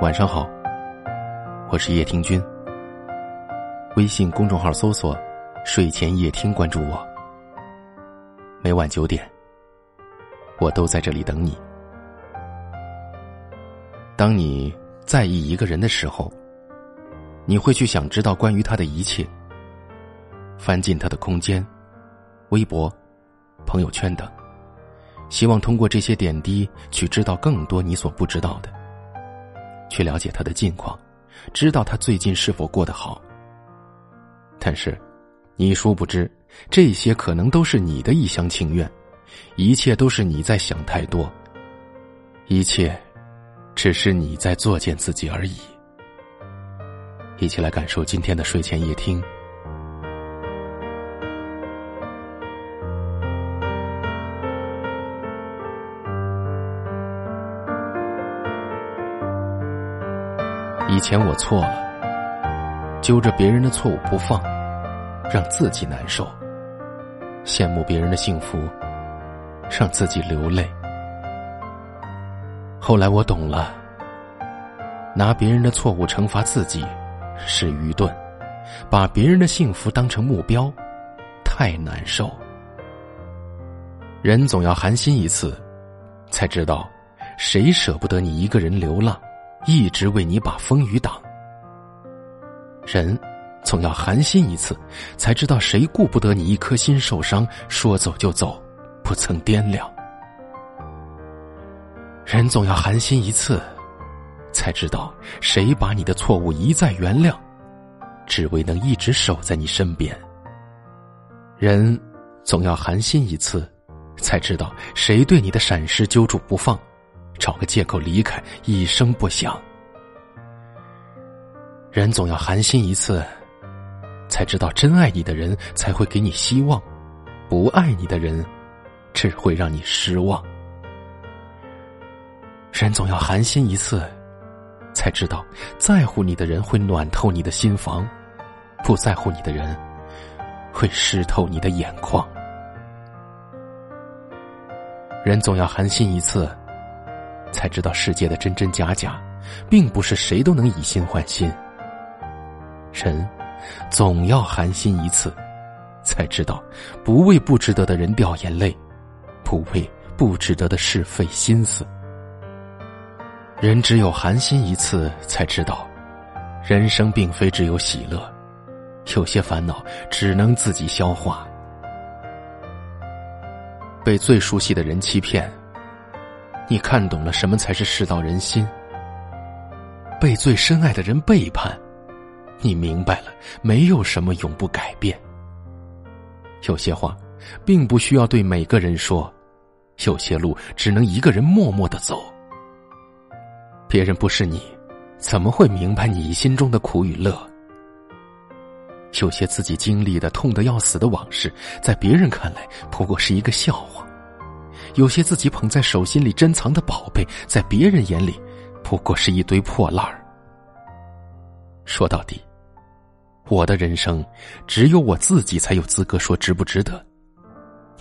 晚上好，我是叶听君。微信公众号搜索“睡前夜听”，关注我。每晚九点，我都在这里等你。当你在意一个人的时候，你会去想知道关于他的一切，翻进他的空间、微博、朋友圈等，希望通过这些点滴去知道更多你所不知道的。去了解他的近况，知道他最近是否过得好。但是，你殊不知，这些可能都是你的一厢情愿，一切都是你在想太多，一切，只是你在作践自己而已。一起来感受今天的睡前夜听。以前我错了，揪着别人的错误不放，让自己难受；羡慕别人的幸福，让自己流泪。后来我懂了，拿别人的错误惩罚自己是愚钝，把别人的幸福当成目标，太难受。人总要寒心一次，才知道谁舍不得你一个人流浪。一直为你把风雨挡。人总要寒心一次，才知道谁顾不得你一颗心受伤，说走就走，不曾掂量。人总要寒心一次，才知道谁把你的错误一再原谅，只为能一直守在你身边。人总要寒心一次，才知道谁对你的闪失揪住不放。找个借口离开，一声不响。人总要寒心一次，才知道真爱你的人才会给你希望，不爱你的人只会让你失望。人总要寒心一次，才知道在乎你的人会暖透你的心房，不在乎你的人会湿透你的眼眶。人总要寒心一次。才知道世界的真真假假，并不是谁都能以心换心。人总要寒心一次，才知道不为不值得的人掉眼泪，不为不值得的事费心思。人只有寒心一次，才知道人生并非只有喜乐，有些烦恼只能自己消化。被最熟悉的人欺骗。你看懂了什么才是世道人心？被最深爱的人背叛，你明白了没有什么永不改变。有些话，并不需要对每个人说，有些路只能一个人默默的走。别人不是你，怎么会明白你心中的苦与乐？有些自己经历的痛得要死的往事，在别人看来不过是一个笑话。有些自己捧在手心里珍藏的宝贝，在别人眼里，不过是一堆破烂儿。说到底，我的人生，只有我自己才有资格说值不值得。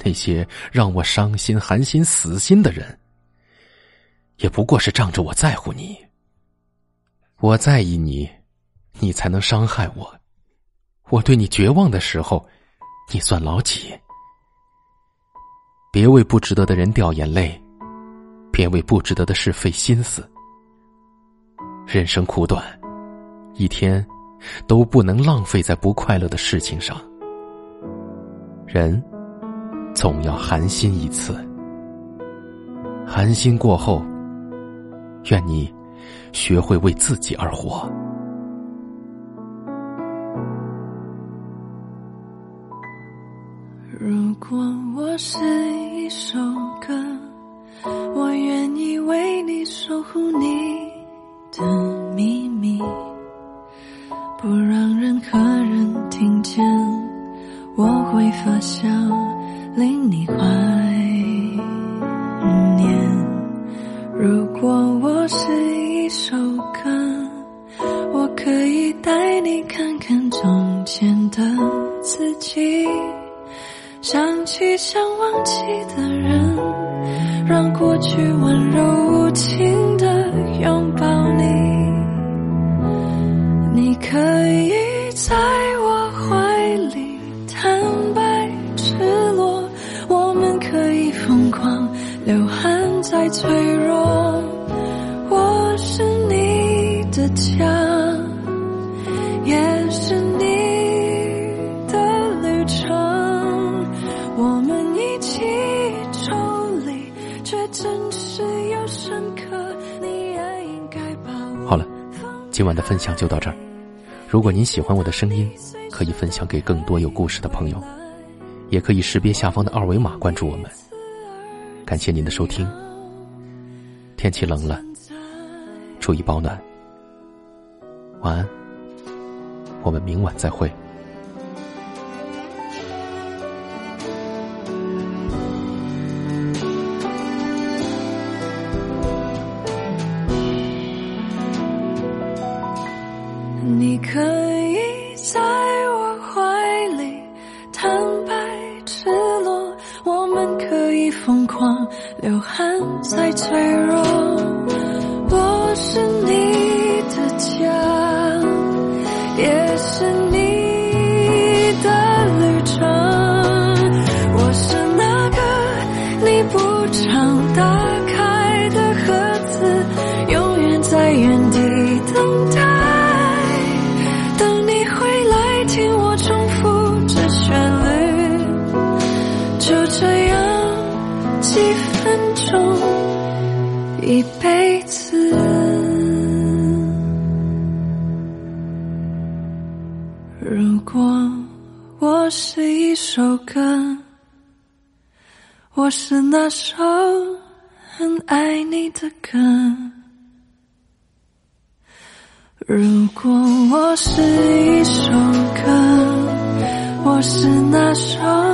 那些让我伤心、寒心、死心的人，也不过是仗着我在乎你。我在意你，你才能伤害我。我对你绝望的时候，你算老几？别为不值得的人掉眼泪，别为不值得的事费心思。人生苦短，一天都不能浪费在不快乐的事情上。人总要寒心一次，寒心过后，愿你学会为自己而活。如果我是一首歌，我愿意为你守护你的秘密，不让任何人听见。我会发酵，令你怀念。如果我是一首歌，我可以带你看看从前的自己。即将忘记的人，让过去温柔无情的拥抱你。你可以在我怀里坦白赤裸，我们可以疯狂流汗再脆弱，我是你的家。今晚的分享就到这儿。如果您喜欢我的声音，可以分享给更多有故事的朋友，也可以识别下方的二维码关注我们。感谢您的收听。天气冷了，注意保暖。晚安，我们明晚再会。狂，流汗再脆弱。我是你一分钟一辈子。如果我是一首歌我是那首很爱你的歌。如果我是一首歌我是那首